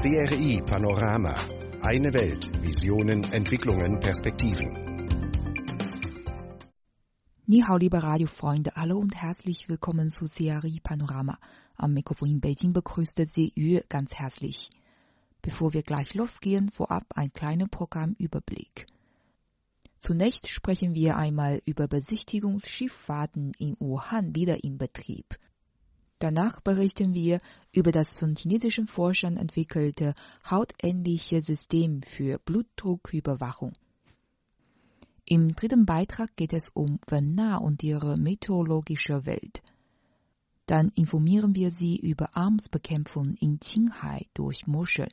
CRI Panorama. Eine Welt. Visionen, Entwicklungen, Perspektiven. 你好，liebe Radiofreunde, hallo und herzlich willkommen zu CRI Panorama. Am Mikrofon in Beijing begrüßt Sie Yu ganz herzlich. Bevor wir gleich losgehen, vorab ein kleiner Programmüberblick. Zunächst sprechen wir einmal über Besichtigungsschifffahrten in Wuhan wieder in Betrieb. Danach berichten wir über das von chinesischen Forschern entwickelte hautähnliche System für Blutdrucküberwachung. Im dritten Beitrag geht es um Wenna und ihre meteorologische Welt. Dann informieren wir Sie über Armsbekämpfung in Qinghai durch Muscheln.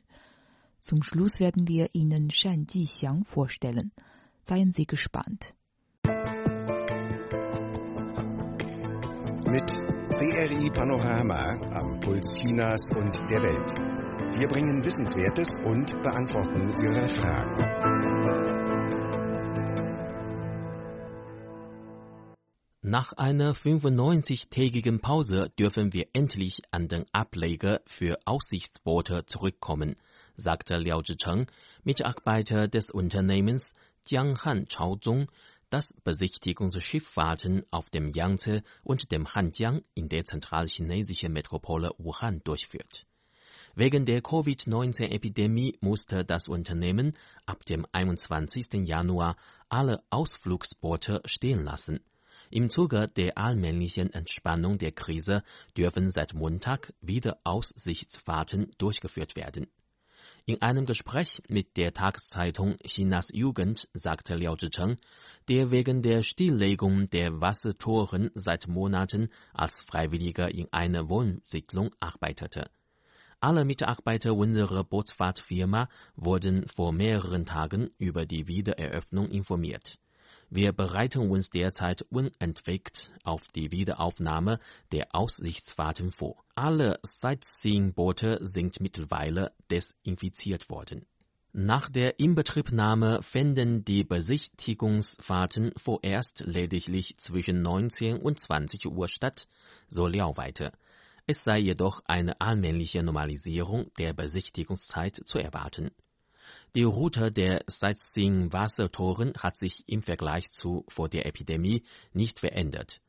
Zum Schluss werden wir Ihnen Shan Jixiang vorstellen. Seien Sie gespannt. CRI Panorama am Puls Chinas und der Welt. Wir bringen Wissenswertes und beantworten Ihre Fragen. Nach einer 95-tägigen Pause dürfen wir endlich an den Ableger für Aussichtsboote zurückkommen, sagte Liao Zhicheng, Mitarbeiter des Unternehmens Jianghan Chaozong, das Besichtigungsschifffahrten auf dem Yangtze und dem Hanjiang in der zentralchinesischen Metropole Wuhan durchführt. Wegen der Covid-19-Epidemie musste das Unternehmen ab dem 21. Januar alle Ausflugsboote stehen lassen. Im Zuge der allmählichen Entspannung der Krise dürfen seit Montag wieder Aussichtsfahrten durchgeführt werden. In einem Gespräch mit der Tageszeitung Chinas Jugend sagte Liao Zhicheng, der wegen der Stilllegung der Wassertoren seit Monaten als Freiwilliger in einer Wohnsiedlung arbeitete. Alle Mitarbeiter unserer Bootsfahrtfirma wurden vor mehreren Tagen über die Wiedereröffnung informiert. Wir bereiten uns derzeit unentwegt auf die Wiederaufnahme der Aussichtsfahrten vor. Alle Sightseeing-Boote sind mittlerweile desinfiziert worden. Nach der Inbetriebnahme fänden die Besichtigungsfahrten vorerst lediglich zwischen 19 und 20 Uhr statt, so Liao weiter. Es sei jedoch eine allmähliche Normalisierung der Besichtigungszeit zu erwarten. Die Route der Sightseeing-Wassertoren hat sich im Vergleich zu vor der Epidemie nicht verändert.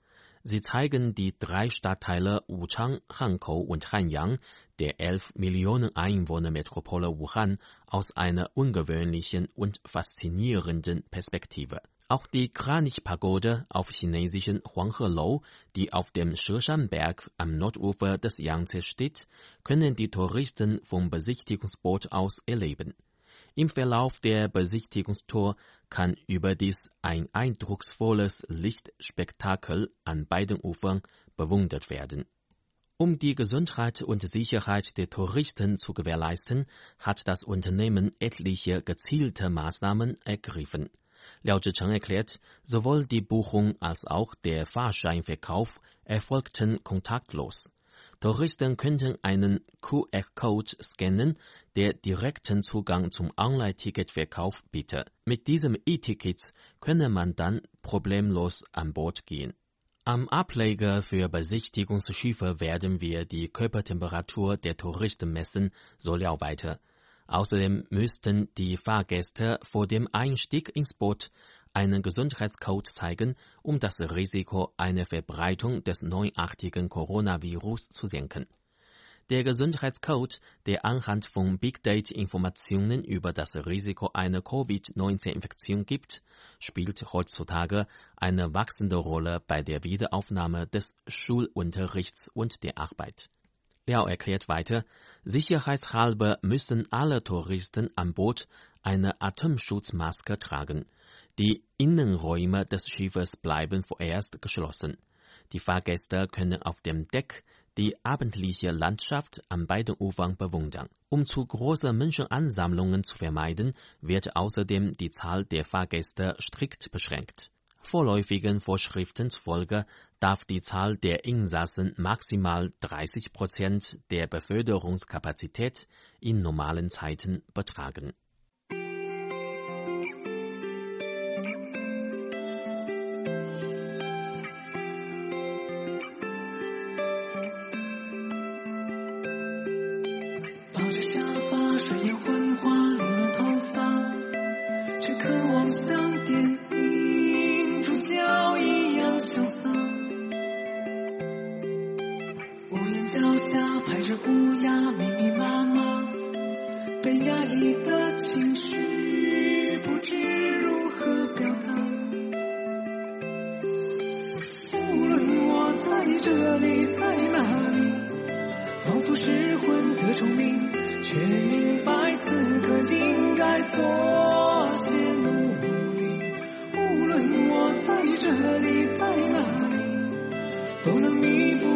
Sie zeigen die drei Stadtteile Wuchang, Hankou und Hanyang der 11 Millionen Einwohner-Metropole Wuhan aus einer ungewöhnlichen und faszinierenden Perspektive. Auch die Kranich-Pagode auf chinesischen Huanghelou, die auf dem Sheshan-Berg am Nordufer des Yangtze steht, können die Touristen vom Besichtigungsboot aus erleben. Im Verlauf der Besichtigungstour kann überdies ein eindrucksvolles Lichtspektakel an beiden Ufern bewundert werden. Um die Gesundheit und Sicherheit der Touristen zu gewährleisten, hat das Unternehmen etliche gezielte Maßnahmen ergriffen. Liao Zhicheng erklärt, sowohl die Buchung als auch der Fahrscheinverkauf erfolgten kontaktlos. Touristen könnten einen QR-Code scannen, der direkten Zugang zum Online-Ticketverkauf bietet. Mit diesem E-Tickets könne man dann problemlos an Bord gehen. Am Ableger für Besichtigungsschiffe werden wir die Körpertemperatur der Touristen messen, so Liao weiter. Außerdem müssten die Fahrgäste vor dem Einstieg ins Boot einen Gesundheitscode zeigen, um das Risiko einer Verbreitung des neuartigen Coronavirus zu senken. Der Gesundheitscode, der anhand von Big Data Informationen über das Risiko einer Covid-19-Infektion gibt, spielt heutzutage eine wachsende Rolle bei der Wiederaufnahme des Schulunterrichts und der Arbeit. Liao erklärt weiter, sicherheitshalber müssen alle Touristen an Bord eine Atemschutzmaske tragen. Die Innenräume des Schiffes bleiben vorerst geschlossen. Die Fahrgäste können auf dem Deck die abendliche Landschaft an beiden Ufern bewundern. Um zu große Menschenansammlungen zu vermeiden, wird außerdem die Zahl der Fahrgäste strikt beschränkt. Vorläufigen Vorschriften zufolge darf die Zahl der Insassen maximal 30 Prozent der Beförderungskapazität in normalen Zeiten betragen. 都能弥补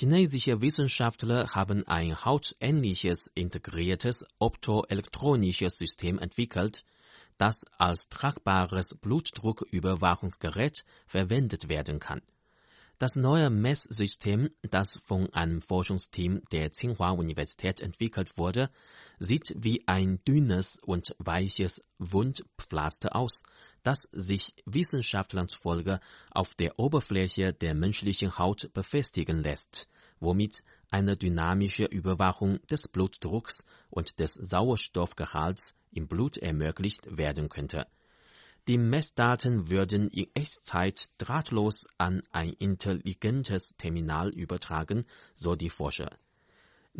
Chinesische Wissenschaftler haben ein hautähnliches integriertes optoelektronisches System entwickelt, das als tragbares Blutdrucküberwachungsgerät verwendet werden kann. Das neue Messsystem, das von einem Forschungsteam der Tsinghua Universität entwickelt wurde, sieht wie ein dünnes und weiches Wundpflaster aus, das sich Wissenschaftlern zufolge auf der Oberfläche der menschlichen Haut befestigen lässt, womit eine dynamische Überwachung des Blutdrucks und des Sauerstoffgehalts im Blut ermöglicht werden könnte die Messdaten würden in Echtzeit drahtlos an ein intelligentes Terminal übertragen, so die Forscher.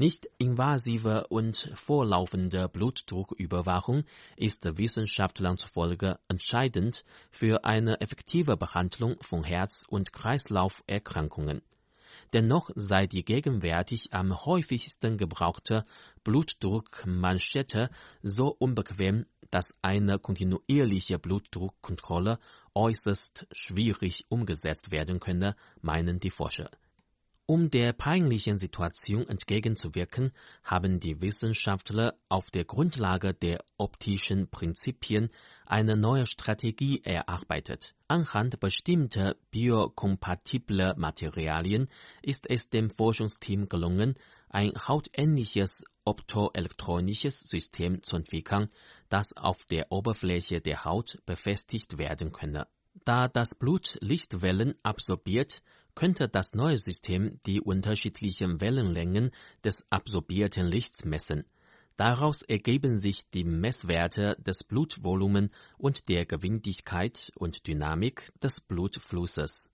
Nicht-invasive und vorlaufende Blutdrucküberwachung ist Wissenschaftlern zufolge entscheidend für eine effektive Behandlung von Herz- und Kreislauferkrankungen. Dennoch sei die gegenwärtig am häufigsten gebrauchte Blutdruckmanschette so unbequem, dass eine kontinuierliche Blutdruckkontrolle äußerst schwierig umgesetzt werden könne, meinen die Forscher. Um der peinlichen Situation entgegenzuwirken, haben die Wissenschaftler auf der Grundlage der optischen Prinzipien eine neue Strategie erarbeitet. Anhand bestimmter biokompatibler Materialien ist es dem Forschungsteam gelungen, ein hautähnliches optoelektronisches System zu entwickeln, das auf der Oberfläche der Haut befestigt werden könne. Da das Blut Lichtwellen absorbiert, könnte das neue System die unterschiedlichen Wellenlängen des absorbierten Lichts messen. Daraus ergeben sich die Messwerte des Blutvolumen und der Geschwindigkeit und Dynamik des Blutflusses.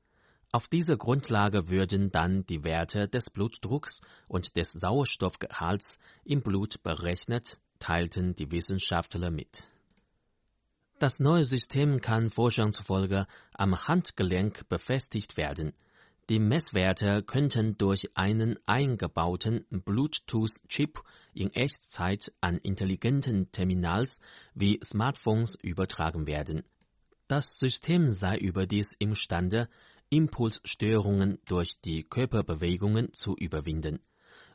Auf dieser Grundlage würden dann die Werte des Blutdrucks und des Sauerstoffgehalts im Blut berechnet, teilten die Wissenschaftler mit. Das neue System kann Forschern zufolge am Handgelenk befestigt werden. Die Messwerte könnten durch einen eingebauten Bluetooth-Chip in Echtzeit an intelligenten Terminals wie Smartphones übertragen werden. Das System sei überdies imstande, Impulsstörungen durch die Körperbewegungen zu überwinden.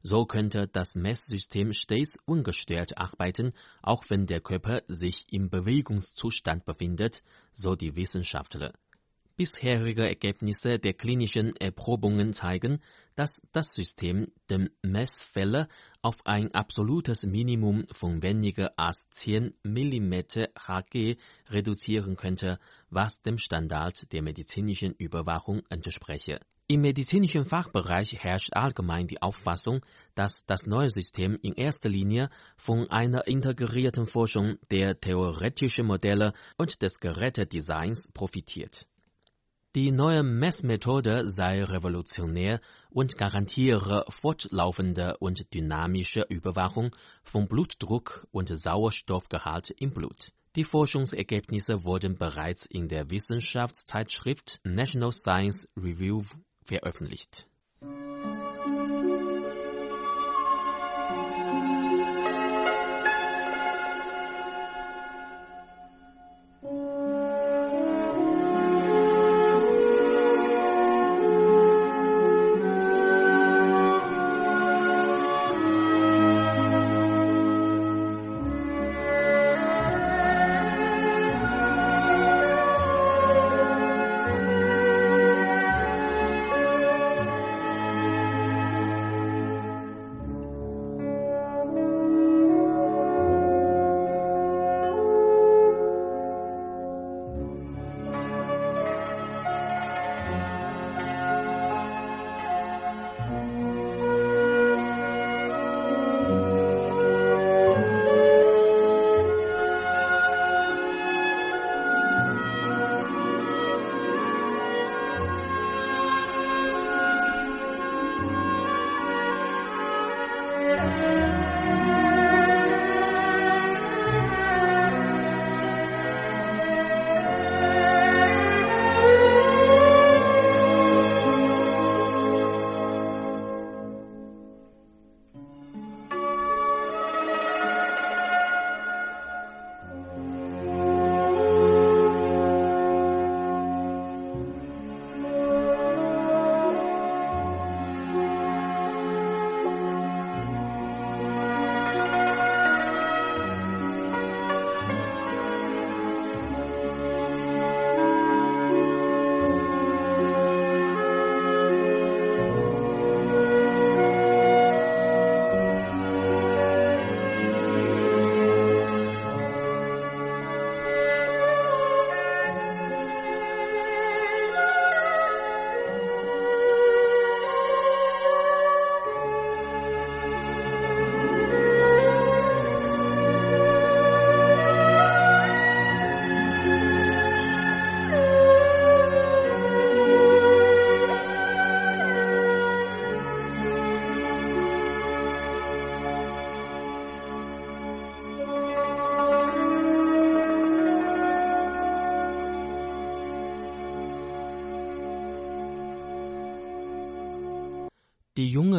So könnte das Messsystem stets ungestört arbeiten, auch wenn der Körper sich im Bewegungszustand befindet, so die Wissenschaftler. Bisherige Ergebnisse der klinischen Erprobungen zeigen, dass das System den Messfälle auf ein absolutes Minimum von weniger als 10 mm Hg reduzieren könnte, was dem Standard der medizinischen Überwachung entspreche. Im medizinischen Fachbereich herrscht allgemein die Auffassung, dass das neue System in erster Linie von einer integrierten Forschung der theoretischen Modelle und des Gerätedesigns profitiert. Die neue Messmethode sei revolutionär und garantiere fortlaufende und dynamische Überwachung von Blutdruck und Sauerstoffgehalt im Blut. Die Forschungsergebnisse wurden bereits in der Wissenschaftszeitschrift National Science Review veröffentlicht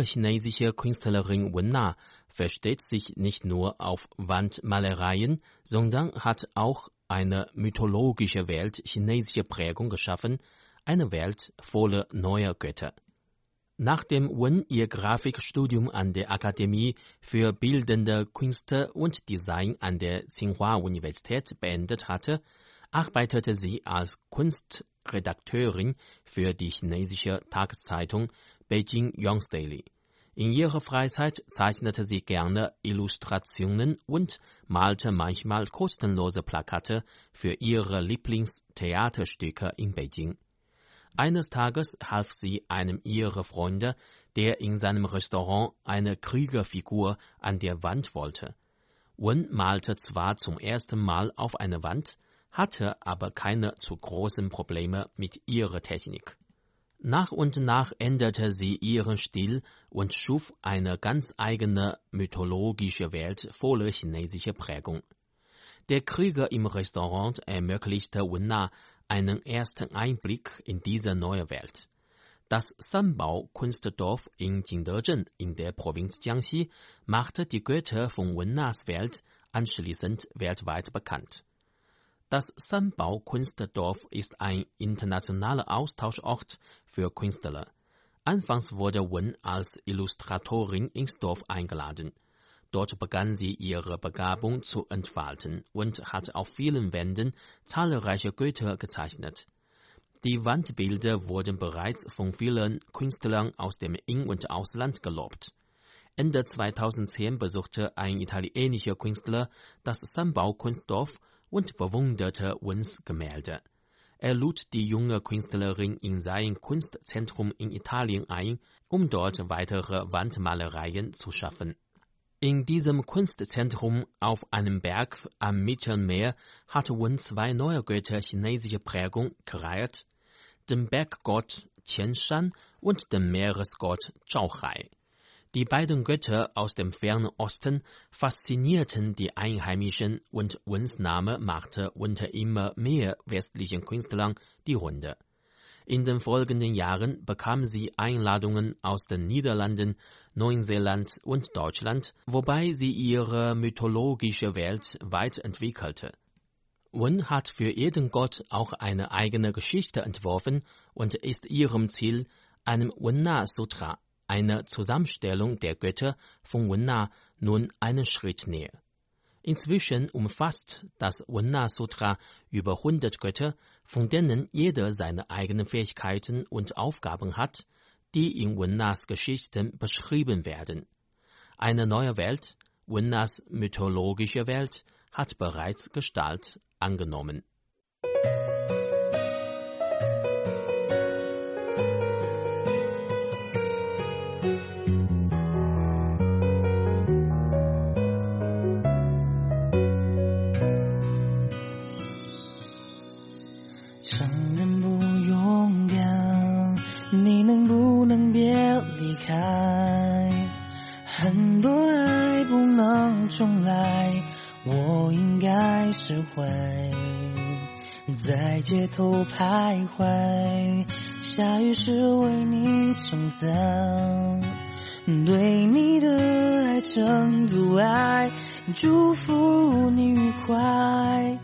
Chinesische Künstlerin Wen Na versteht sich nicht nur auf Wandmalereien, sondern hat auch eine mythologische Welt chinesischer Prägung geschaffen, eine Welt voller neuer Götter. Nachdem Wen ihr Grafikstudium an der Akademie für Bildende Künste und Design an der Tsinghua-Universität beendet hatte, arbeitete sie als Kunstredakteurin für die chinesische Tageszeitung Beijing Young's Daily. In ihrer Freizeit zeichnete sie gerne Illustrationen und malte manchmal kostenlose Plakate für ihre Lieblingstheaterstücke in Beijing. Eines Tages half sie einem ihrer Freunde, der in seinem Restaurant eine Kriegerfigur an der Wand wollte. Wen malte zwar zum ersten Mal auf eine Wand, hatte aber keine zu großen Probleme mit ihrer Technik. Nach und nach änderte sie ihren Stil und schuf eine ganz eigene mythologische Welt voller chinesischer Prägung. Der Krieger im Restaurant ermöglichte Wenna einen ersten Einblick in diese neue Welt. Das Sanbao-Kunstdorf in Jingdezhen in der Provinz Jiangxi machte die Götter von Wennas Welt anschließend weltweit bekannt. Das Sanbao-Kunstdorf ist ein internationaler Austauschort für Künstler. Anfangs wurde Wen als Illustratorin ins Dorf eingeladen. Dort begann sie ihre Begabung zu entfalten und hat auf vielen Wänden zahlreiche Götter gezeichnet. Die Wandbilder wurden bereits von vielen Künstlern aus dem In- und Ausland gelobt. Ende 2010 besuchte ein italienischer Künstler das Sanbau-Kunstdorf und bewunderte Wens Gemälde. Er lud die junge Künstlerin in sein Kunstzentrum in Italien ein, um dort weitere Wandmalereien zu schaffen. In diesem Kunstzentrum auf einem Berg am Mittelmeer hat Wen zwei neue Götter chinesischer Prägung kreiert, den Berggott Qianshan und den Meeresgott Zhaohai. Die beiden Götter aus dem fernen Osten faszinierten die Einheimischen und Wens Name machte unter immer mehr westlichen Künstlern die Runde. In den folgenden Jahren bekam sie Einladungen aus den Niederlanden, Neuseeland und Deutschland, wobei sie ihre mythologische Welt weit entwickelte. Wen hat für jeden Gott auch eine eigene Geschichte entworfen und ist ihrem Ziel, einem Wenna Sutra, einer Zusammenstellung der Götter von Wenna, nun einen Schritt näher. Inzwischen umfasst das Wenna Sutra über 100 Götter, von denen jeder seine eigenen Fähigkeiten und Aufgaben hat, die in Wennas Geschichten beschrieben werden. Eine neue Welt, Wennas mythologische Welt, hat bereits Gestalt angenommen. 承认不勇敢你能不能别离开很多爱不能重来我应该释怀在街头徘徊下雨时为你撑伞对你的爱成阻碍祝福你愉快。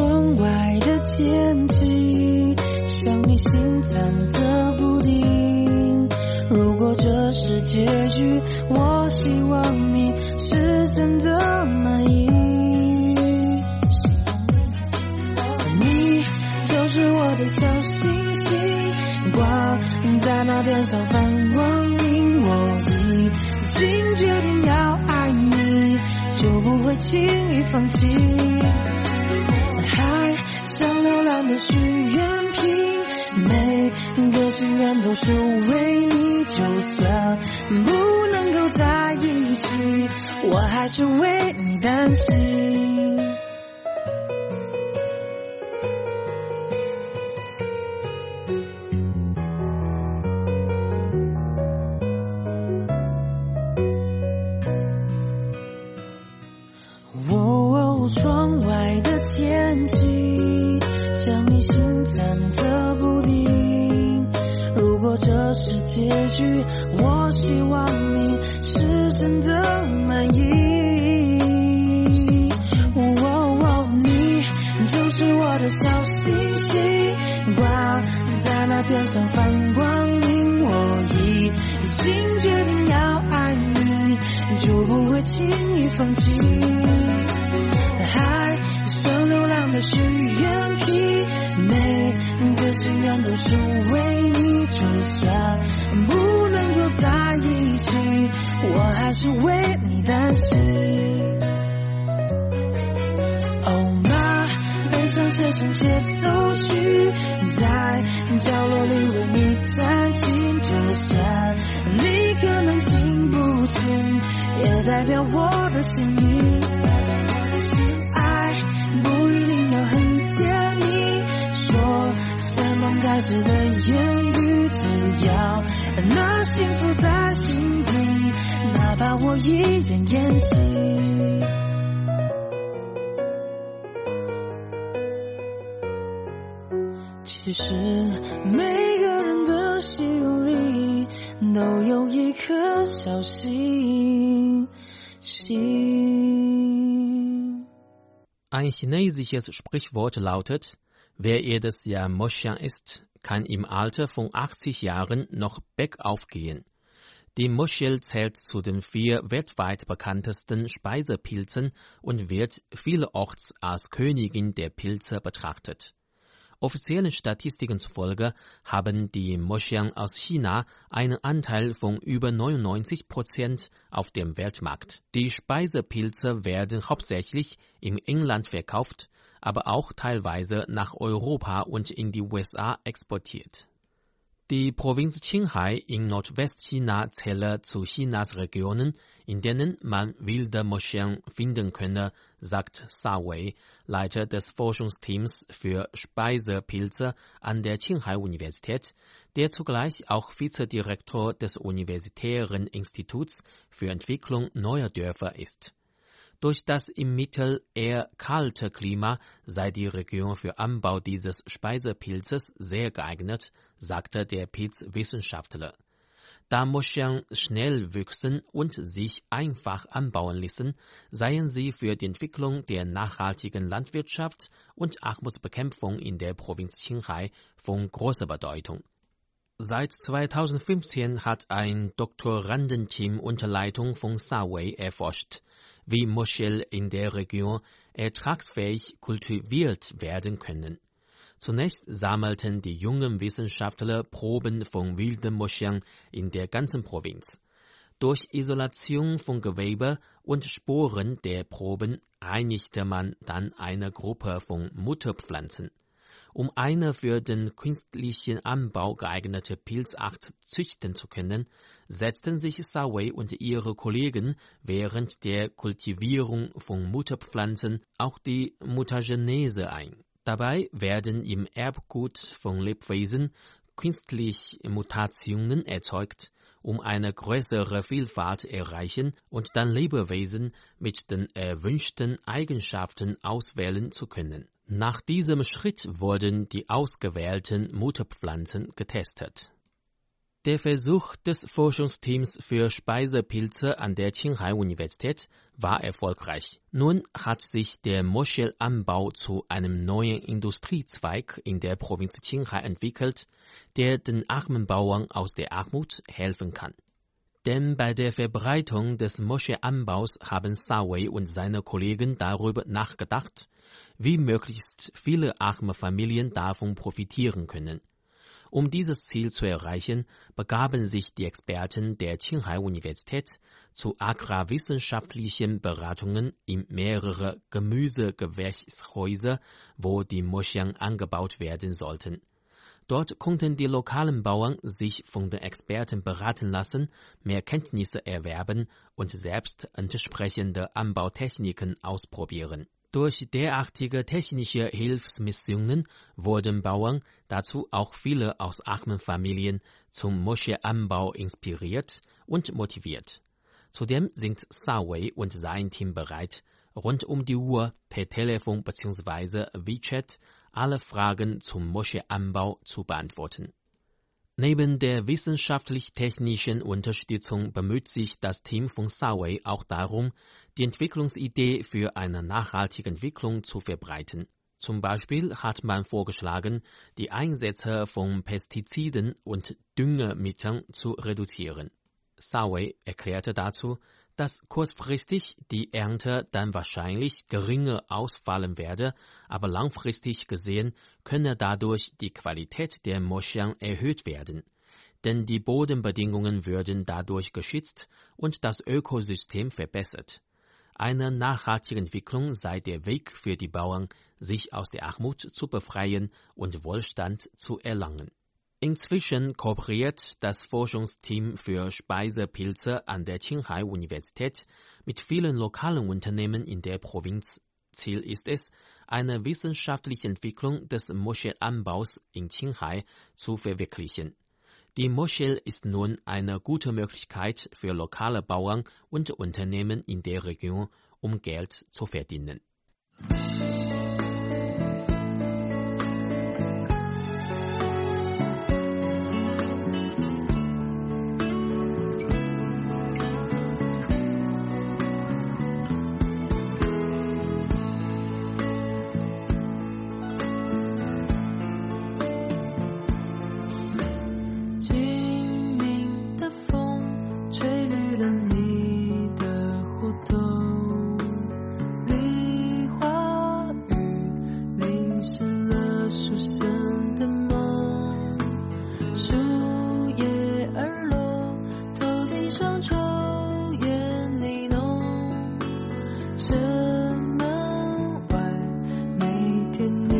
窗外的天气，像你心忐忑不定。如果这是结局，我希望你是真的满意。你就是我的小星星，挂在那天上放光明。我已经决定要爱你，就不会轻易放弃。就为你，就算不能够在一起，我还是为你担心。哦，窗外的天气像你心忐忑。希望你是真的满意。哦，你就是我的小星星，挂在那天上放光明。我已经决定要爱你，就不会轻易放弃。每个人的心里都有一颗小星星。 Ein chinesisches Sprichwort lautet, wer jedes Jahr Moschean isst, kann im Alter von 80 Jahren noch bergauf gehen. Die Moschel zählt zu den vier weltweit bekanntesten Speisepilzen und wird vielerorts als Königin der Pilze betrachtet. Offiziellen Statistiken zufolge haben die Moschean aus China einen Anteil von über 99 Prozent auf dem Weltmarkt. Die Speisepilze werden hauptsächlich im Inland verkauft, aber auch teilweise nach Europa und in die USA exportiert. Die Provinz Qinghai in Nordwestchina zähle zu Chinas Regionen, in denen man wilde Moscheen finden könne, sagt Sa Wei, Leiter des Forschungsteams für Speisepilze an der Qinghai-Universität, der zugleich auch Vizedirektor des Universitären Instituts für Entwicklung neuer Dörfer ist. Durch das im Mittel eher kalte Klima sei die Region für Anbau dieses Speisepilzes sehr geeignet, sagte der Pilzwissenschaftler. Da Moscheen schnell wüchsen und sich einfach anbauen ließen, seien sie für die Entwicklung der nachhaltigen Landwirtschaft und Armutsbekämpfung in der Provinz Qinghai von großer Bedeutung. Seit 2015 hat ein Doktorandenteam unter Leitung von Sawei erforscht, wie Moschel in der Region ertragsfähig kultiviert werden können. Zunächst sammelten die jungen Wissenschaftler Proben von wilden Moscheen in der ganzen Provinz. Durch Isolation von Gewebe und Sporen der Proben einigte man dann eine Gruppe von Mutterpflanzen. Um eine für den künstlichen Anbau geeignete Pilzart züchten zu können, setzten sich Sawei und ihre Kollegen während der Kultivierung von Mutterpflanzen auch die Mutagenese ein. Dabei werden im Erbgut von Lebewesen künstlich Mutationen erzeugt, um eine größere Vielfalt erreichen und dann Lebewesen mit den erwünschten Eigenschaften auswählen zu können. Nach diesem Schritt wurden die ausgewählten Mutterpflanzen getestet. Der Versuch des Forschungsteams für Speisepilze an der Qinghai-Universität war erfolgreich. Nun hat sich der Moschelanbau zu einem neuen Industriezweig in der Provinz Qinghai entwickelt, der den armen Bauern aus der Armut helfen kann. Denn bei der Verbreitung des Moscheanbaus haben Sawei und seine Kollegen darüber nachgedacht, wie möglichst viele arme Familien davon profitieren können. Um dieses Ziel zu erreichen, begaben sich die Experten der Qinghai-Universität zu agrarwissenschaftlichen Beratungen in mehrere Gemüsegewächshäuser, wo die Moscheen angebaut werden sollten. Dort konnten die lokalen Bauern sich von den Experten beraten lassen, mehr Kenntnisse erwerben und selbst entsprechende Anbautechniken ausprobieren. Durch derartige technische Hilfsmissionen wurden Bauern, dazu auch viele aus armen Familien, zum Moscheeanbau inspiriert und motiviert. Zudem sind Sawei und sein Team bereit, rund um die Uhr per Telefon bzw. WeChat alle Fragen zum Moscheeanbau zu beantworten. Neben der wissenschaftlich-technischen Unterstützung bemüht sich das Team von Sawei auch darum, die Entwicklungsidee für eine nachhaltige Entwicklung zu verbreiten. Zum Beispiel hat man vorgeschlagen, die Einsätze von Pestiziden und Düngemitteln zu reduzieren. Sawei erklärte dazu, dass kurzfristig die Ernte dann wahrscheinlich geringer ausfallen werde, aber langfristig gesehen könne dadurch die Qualität der Moscheen erhöht werden. Denn die Bodenbedingungen würden dadurch geschützt und das Ökosystem verbessert. Eine nachhaltige Entwicklung sei der Weg für die Bauern, sich aus der Armut zu befreien und Wohlstand zu erlangen. Inzwischen kooperiert das Forschungsteam für Speisepilze an der Qinghai-Universität mit vielen lokalen Unternehmen in der Provinz. Ziel ist es, eine wissenschaftliche Entwicklung des Moschelanbaus in Qinghai zu verwirklichen. Die Moschel ist nun eine gute Möglichkeit für lokale Bauern und Unternehmen in der Region, um Geld zu verdienen. You.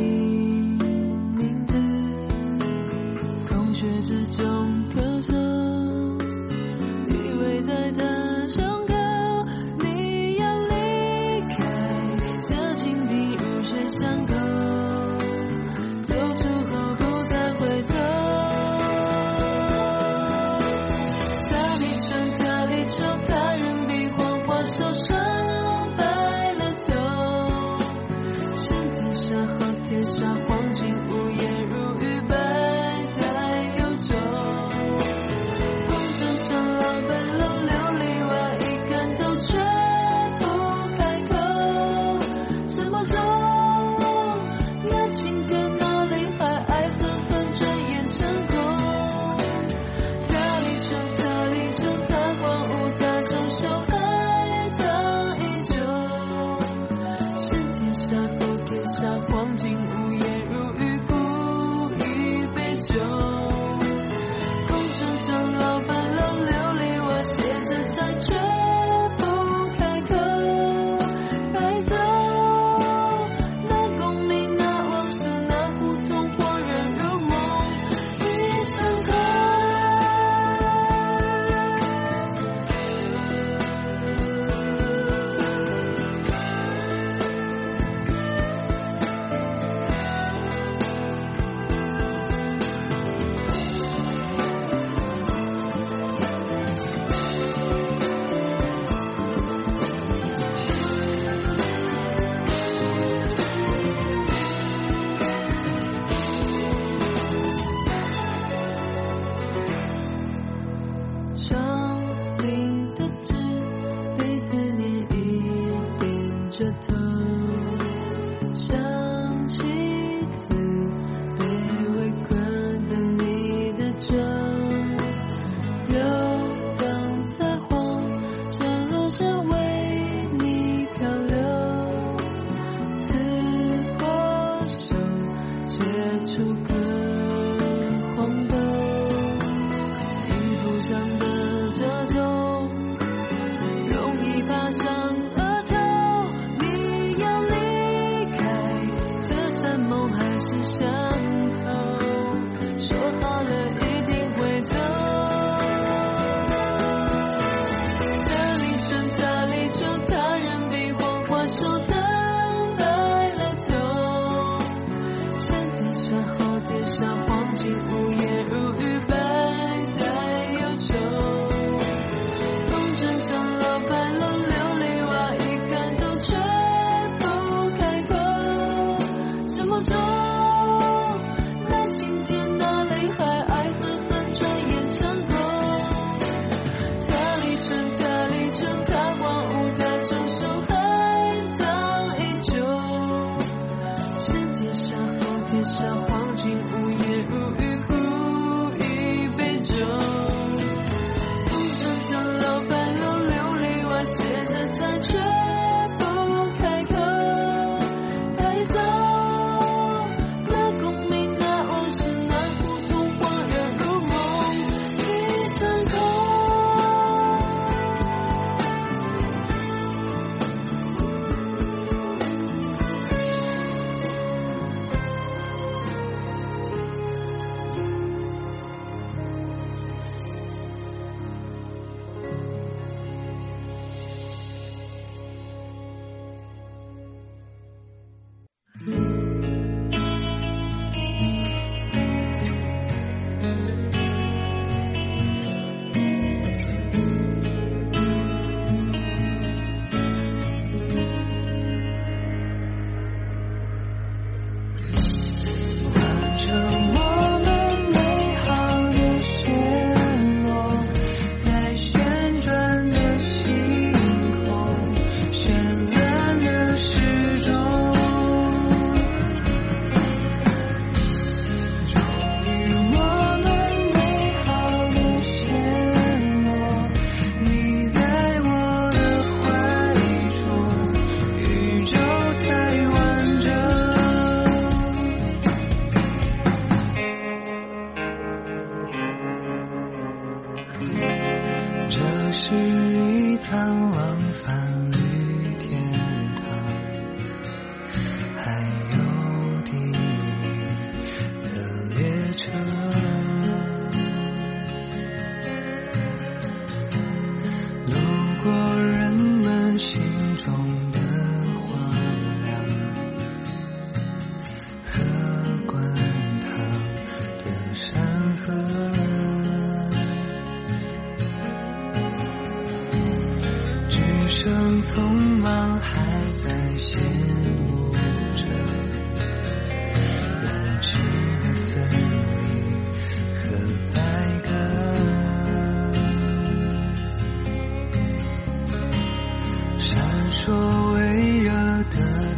闪烁微弱的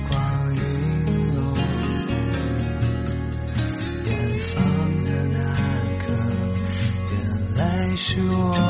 光影落在远方的那个原来是我。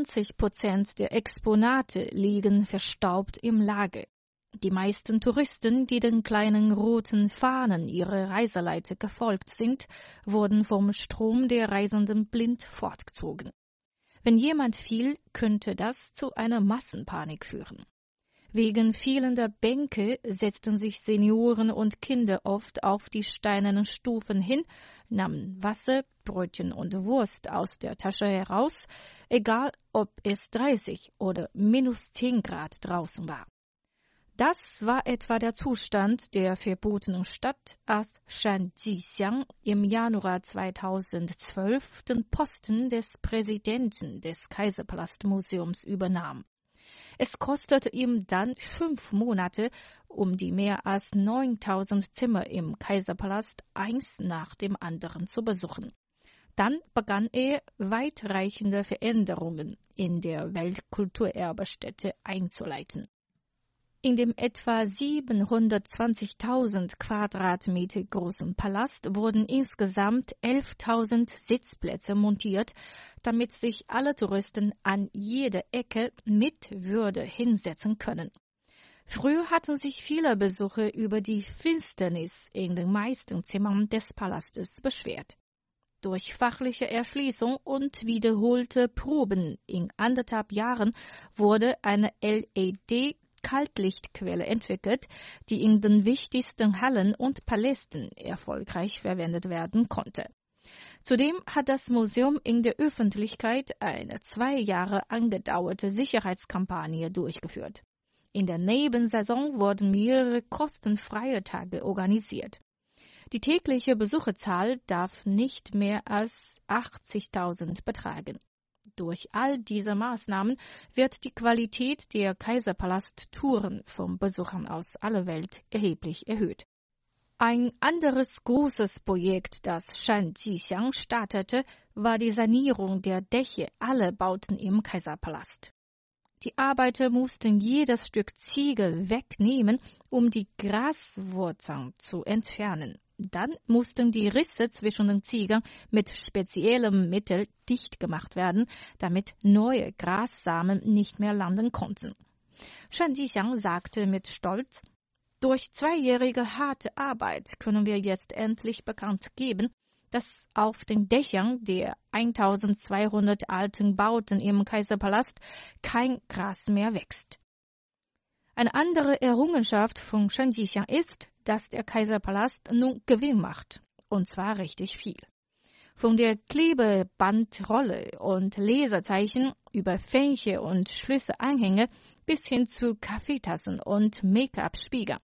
99 Prozent der Exponate liegen verstaubt im Lager. Die meisten Touristen, die den kleinen roten Fahnen ihrer Reiseleiter gefolgt sind, wurden vom Strom der Reisenden blind fortgezogen. Wenn jemand fiel, könnte das zu einer Massenpanik führen. Wegen fehlender Bänke setzten sich Senioren und Kinder oft auf die steinernen Stufen hin, nahmen Wasser, Brötchen und Wurst aus der Tasche heraus, egal ob es 30 oder minus 10 Grad draußen war. Das war etwa der Zustand der verbotenen Stadt, als Shan Jixiang im Januar 2012 den Posten des Präsidenten des Kaiserpalastmuseums übernahm. Es kostete ihm dann fünf Monate, um die mehr als 9000 Zimmer im Kaiserpalast eins nach dem anderen zu besuchen. Dann begann er, weitreichende Veränderungen in der Weltkulturerbestätte einzuleiten. In dem etwa 720.000 Quadratmeter großen Palast wurden insgesamt 11.000 Sitzplätze montiert, damit sich alle Touristen an jeder Ecke mit Würde hinsetzen können. Früher hatten sich viele Besucher über die Finsternis in den meisten Zimmern des Palastes beschwert. Durch fachliche Erschließung und wiederholte Proben in anderthalb Jahren wurde eine LED Kaltlichtquelle entwickelt, die in den wichtigsten Hallen und Palästen erfolgreich verwendet werden konnte. Zudem hat das Museum in der Öffentlichkeit eine zwei Jahre angedauerte Sicherheitskampagne durchgeführt. In der Nebensaison wurden mehrere kostenfreie Tage organisiert. Die tägliche Besucherzahl darf nicht mehr als 80.000 betragen. Durch all diese Maßnahmen wird die Qualität der Kaiserpalast-Touren von Besuchern aus aller Welt erheblich erhöht. Ein anderes großes Projekt, das Shan Jixiang startete, war die Sanierung der Dächer aller Bauten im Kaiserpalast. Die Arbeiter mussten jedes Stück Ziegel wegnehmen, um die Graswurzeln zu entfernen. Dann mussten die Risse zwischen den Ziegern mit speziellem Mittel dicht gemacht werden, damit neue Grassamen nicht mehr landen konnten. Shan Jixiang sagte mit Stolz, durch zweijährige harte Arbeit können wir jetzt endlich bekannt geben, dass auf den Dächern der 1200 alten Bauten im Kaiserpalast kein Gras mehr wächst. Eine andere Errungenschaft von Shen Jixiang ist, dass der Kaiserpalast nun Gewinn macht. Und zwar richtig viel. Von der Klebebandrolle und Leserzeichen über Fähnchen und Schlüsselanhänge bis hin zu Kaffeetassen und Make-up-Spiegeln.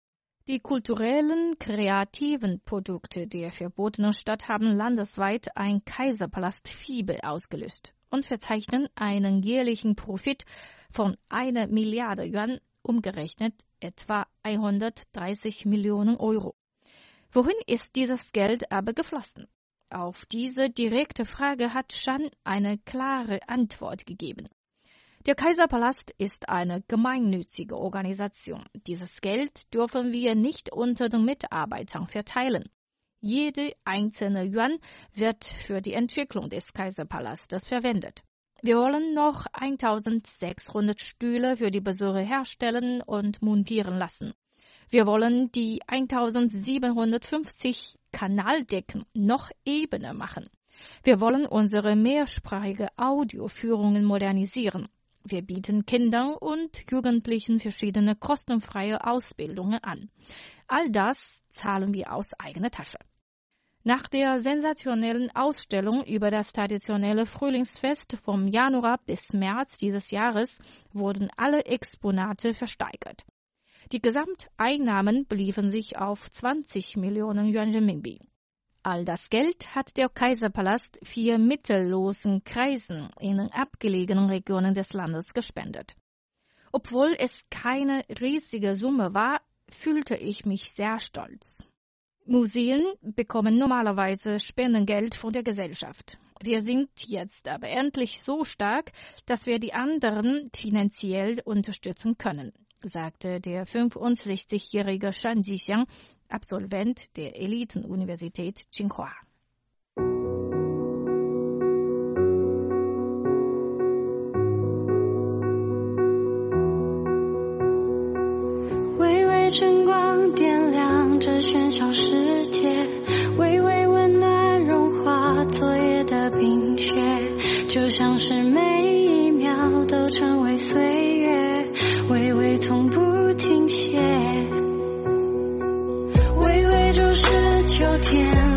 Die kulturellen, kreativen Produkte der verbotenen Stadt haben landesweit ein Kaiserpalast-Fieber ausgelöst und verzeichnen einen jährlichen Profit von einer Milliarde Yuan, umgerechnet etwa 130 Millionen Euro. Wohin ist dieses Geld aber geflossen? Auf diese direkte Frage hat Shan eine klare Antwort gegeben. Der Kaiserpalast ist eine gemeinnützige Organisation. Dieses Geld dürfen wir nicht unter den Mitarbeitern verteilen. Jede einzelne Yuan wird für die Entwicklung des Kaiserpalastes verwendet. Wir wollen noch 1600 Stühle für die Besucher herstellen und montieren lassen. Wir wollen die 1750 Kanaldecken noch ebener machen. Wir wollen unsere mehrsprachige Audioführungen modernisieren. Wir bieten Kindern und Jugendlichen verschiedene kostenfreie Ausbildungen an. All das zahlen wir aus eigener Tasche. Nach der sensationellen Ausstellung über das traditionelle Frühlingsfest vom Januar bis März dieses Jahres wurden alle Exponate versteigert. Die Gesamteinnahmen beliefen sich auf 20 Millionen Yuan Renminbi. All das Geld hat der Kaiserpalast vier mittellosen Kreisen in abgelegenen Regionen des Landes gespendet. Obwohl es keine riesige Summe war, fühlte ich mich sehr stolz. Museen bekommen normalerweise Spendengeld von der Gesellschaft. Wir sind jetzt aber endlich so stark, dass wir die anderen finanziell unterstützen können, sagte der 65-jährige Shan Jixiang, Absolvent der Elitenuniversität Tsinghua. Wei wei 这喧嚣世界，微微温暖融化昨夜的冰雪，就像是每一秒都成为岁月，微微从不停歇。微微就是秋天。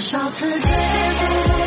多少次跌倒？